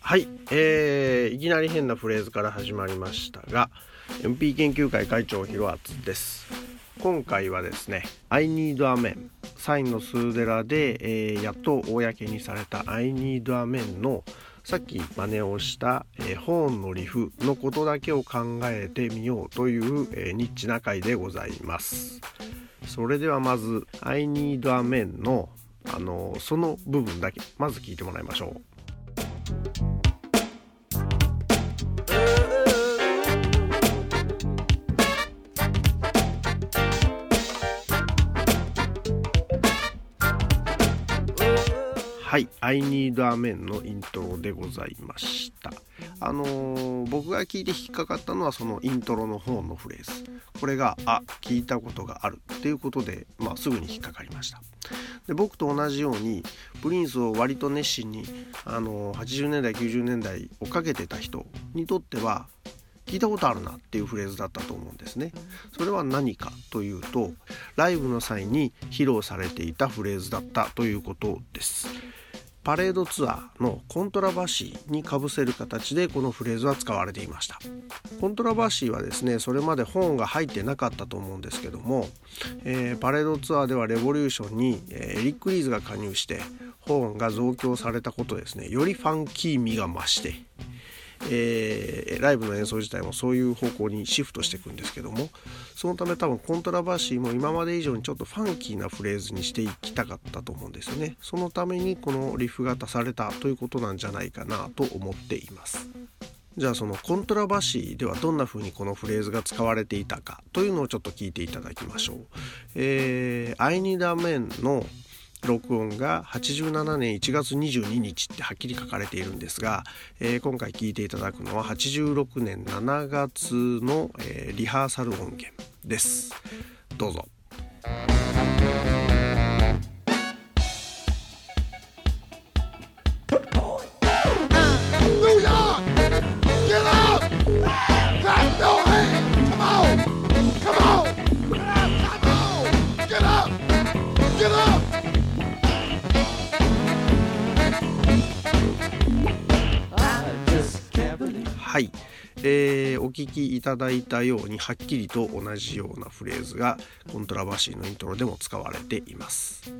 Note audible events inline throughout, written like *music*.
はい、えー、いきなり変なフレーズから始まりましたが MP 研究会会長ひろあつです。今回はですね I need a man サインのスーデラで、えー、やっと公にされた I need a man のさっき真似をした、えー、ホーンのリフのことだけを考えてみようという、えー、ニッチな回でございます。それではまず I need a man のあのその部分だけまず聞いてもらいましょう。はい、I Need a Man のイントロでございました。あのー、僕が聞いて引っかかったのはそのイントロの方のフレーズ。これが、あ、聞いたことがあるっていうことで、まあ、すぐに引っかかりました。で僕と同じようにプリンスを割と熱心に、あのー、80年代90年代をかけてた人にとっては聞いたことあるなっていうフレーズだったと思うんですね。それは何かというとライブの際に披露されていたフレーズだったということです。パレードツアーのコントラバシーにかぶせる形でこのフレーズは使われていました。コントラバシーはですねそれまで本が入ってなかったと思うんですけども、えー、パレードツアーではレボリューションに、えー、エリック・リーズが加入して本が増強されたことですねよりファンキー味が増してえー、ライブの演奏自体もそういう方向にシフトしていくんですけどもそのため多分コントラバーシーも今まで以上にちょっとファンキーなフレーズにしていきたかったと思うんですよねそのためにこのリフが足されたということなんじゃないかなと思っていますじゃあそのコントラバシーではどんな風にこのフレーズが使われていたかというのをちょっと聞いていただきましょう。えー、アイニダメンの録音が87年1月22日ってはっきり書かれているんですが、えー、今回聞いていただくのは86年7月の、えー、リハーサル音源です。どうぞ。えー、お聴きいただいたようにはっきりと同じようなフレーズがコントラバシーのイントロでも使われています。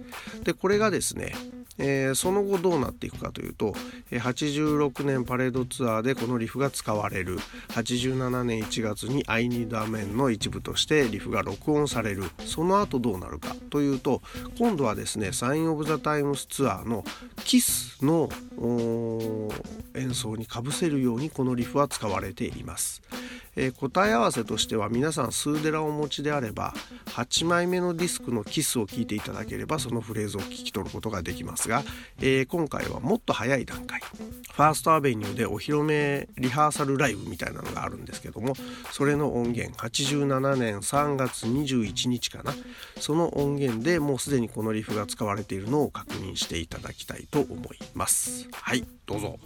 でこれがですね、えー、その後どうなっていくかというと86年パレードツアーでこのリフが使われる87年1月に「I Need a Man」の一部としてリフが録音されるその後どうなるかというと今度はですね「サイン・オブ・ザ・タイムスツアー」の「キスの演奏にかぶせるようにこのリフは使われています。えー、答え合わせとしては皆さんスーデラをお持ちであれば8枚目のディスクのキスを聞いていただければそのフレーズを聞き取ることができますが、えー、今回はもっと早い段階。ファーストアベニューでお披露目リハーサルライブみたいなのがあるんですけどもそれの音源87年3月21日かな。その音源でもうすでにこのリフが使われているのを確認していただきたいと思います。はいどうぞ。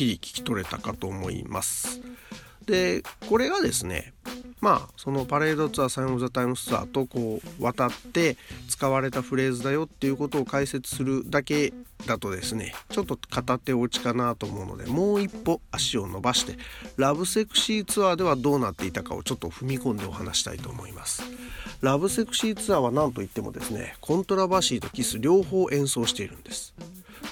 きり聞き取れたかと思います。でこれがですねまあそのパレードツアーサイン・オブ・ザ・タイムツアーとこう渡って使われたフレーズだよっていうことを解説するだけだとですねちょっと片手落ちかなと思うのでもう一歩足を伸ばしてラブセクシーツアーではどうなっていたかをちょっと踏み込んでお話したいと思います。ラブセクシーツアーは何といってもですねコントラバシーとキス両方演奏しているんです。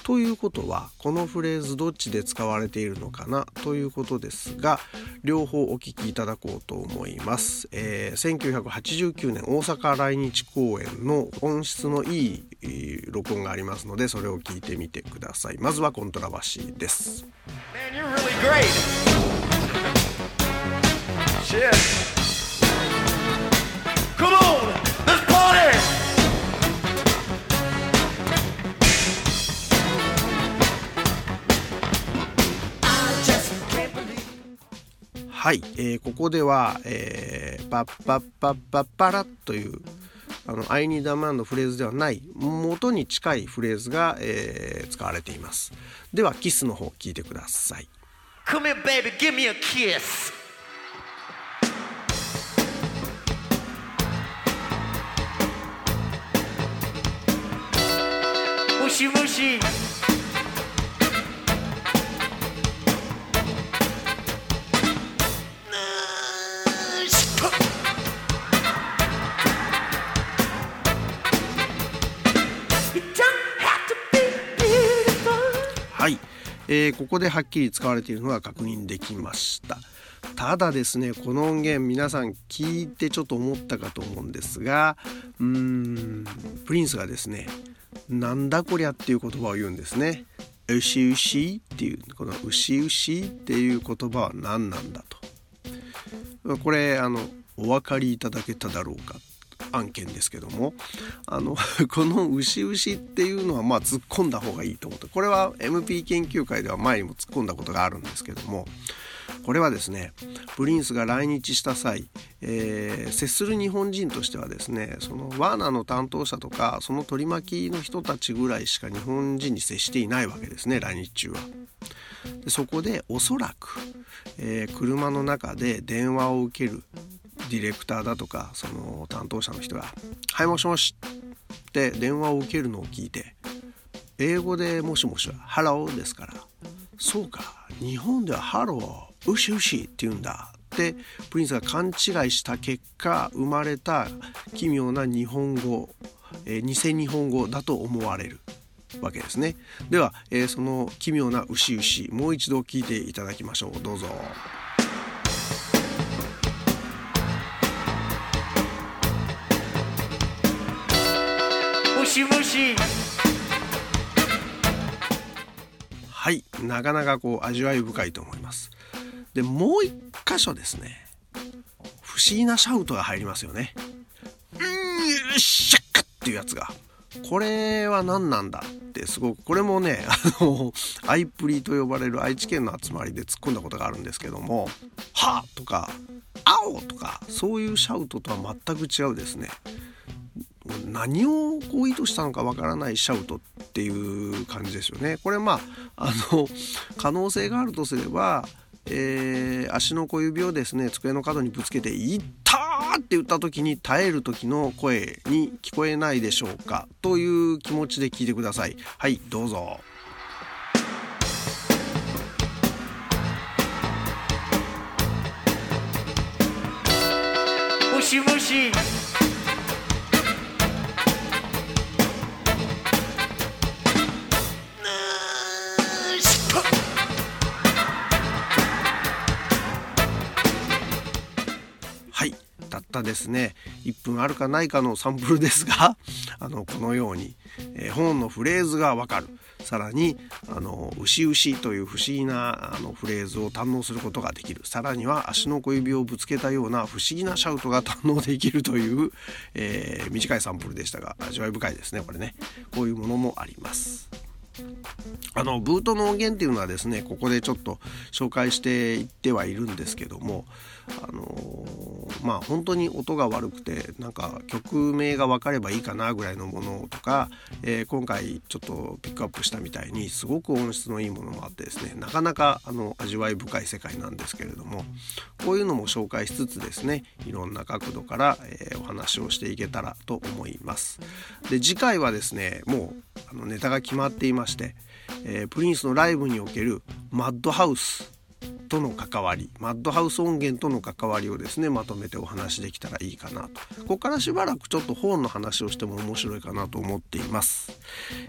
ということはこのフレーズどっちで使われているのかなということですが両方お聞きいただこうと思います、えー、1989年大阪来日公演の音質のいい録音がありますのでそれを聞いてみてください。まずはコントラバシーです。Man, はい、えー、ここでは、えー、パッパッパッパッパラというあの I need a man のフレーズではない元に近いフレーズが、えー、使われています。ではキスの方聞いてください。Come here baby give me a kiss. ムシ。えー、ここではっきり使われているのが確認できました。ただですねこの音源皆さん聞いてちょっと思ったかと思うんですがうーんプリンスがですねなんだこりゃっていう言葉を言うんですね。牛牛っていうこの牛牛っていう言葉は何なんだと。これあのお分かりいただけただろうか案件ですけどもあの *laughs* この牛牛っていうのはまあ突っ込んだ方がいいと思ってこれは MP 研究会では前にも突っ込んだことがあるんですけどもこれはですねプリンスが来日した際、えー、接する日本人としてはですねそのワーナーの担当者とかその取り巻きの人たちぐらいしか日本人に接していないわけですね来日中は。でそこでおそらく、えー、車の中で電話を受けるディレクターだとかその担当者の人が「はいもしもし」って電話を受けるのを聞いて英語で「もしもし」は「ハロー」ですからそうか日本では「ハロー」「ウシウシ」って言うんだってプリンスが勘違いした結果生まれた奇妙な日本語、えー、偽日本語だと思われるわけですねでは、えー、その奇妙な「ウシウシ」もう一度聞いていただきましょうどうぞ。シムシ。はい。なかなかこう味わい深いと思います。でもう一箇所ですね。不思議なシャウトが入りますよね。うんシャッカっていうやつが。これは何なんだってすごくこれもね *laughs* あのアイプリと呼ばれる愛知県の集まりで突っ込んだことがあるんですけども「はとか「青」とかそういうシャウトとは全く違うですね。何をこう意図したのかわからないシャウトっていう感じですよね。これまああの可能性があるとすれば、えー、足の小指をですね机の角にぶつけて「いった!」って言った時に耐える時の声に聞こえないでしょうかという気持ちで聞いてください。はいどうぞ。もしもし。たですね1分あるかないかのサンプルですが *laughs* あのこのように、えー、本のフレーズがわかる。さらにあの牛牛という不思議なあのフレーズを堪能することができる。さらには足の小指をぶつけたような不思議なシャウトが堪能できるという、えー、短いサンプルでしたが味わい深いですねこれね。こういうものもあります。あのブートの音源っていうのはですねここでちょっと紹介していってはいるんですけどもあの、まあ本当に音が悪くてなんか曲名が分かればいいかなぐらいのものとか、えー、今回ちょっとピックアップしたみたいにすごく音質のいいものもあってですねなかなかあの味わい深い世界なんですけれどもこういうのも紹介しつつですねいろんな角度から、えー、お話をしていけたらと思います。で次回はですねもうあのネタが決まっていまして、えー、プリンスのライブにおけるマッドハウスとの関わりマッドハウス音源との関わりをですねまとめてお話できたらいいかなと。ここからしばらくちょっと本の話をしても面白いかなと思っています、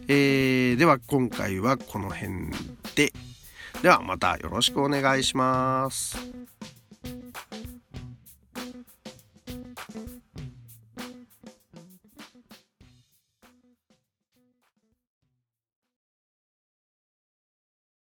えー、では今回はこの辺で。ではまたよろしくお願いします。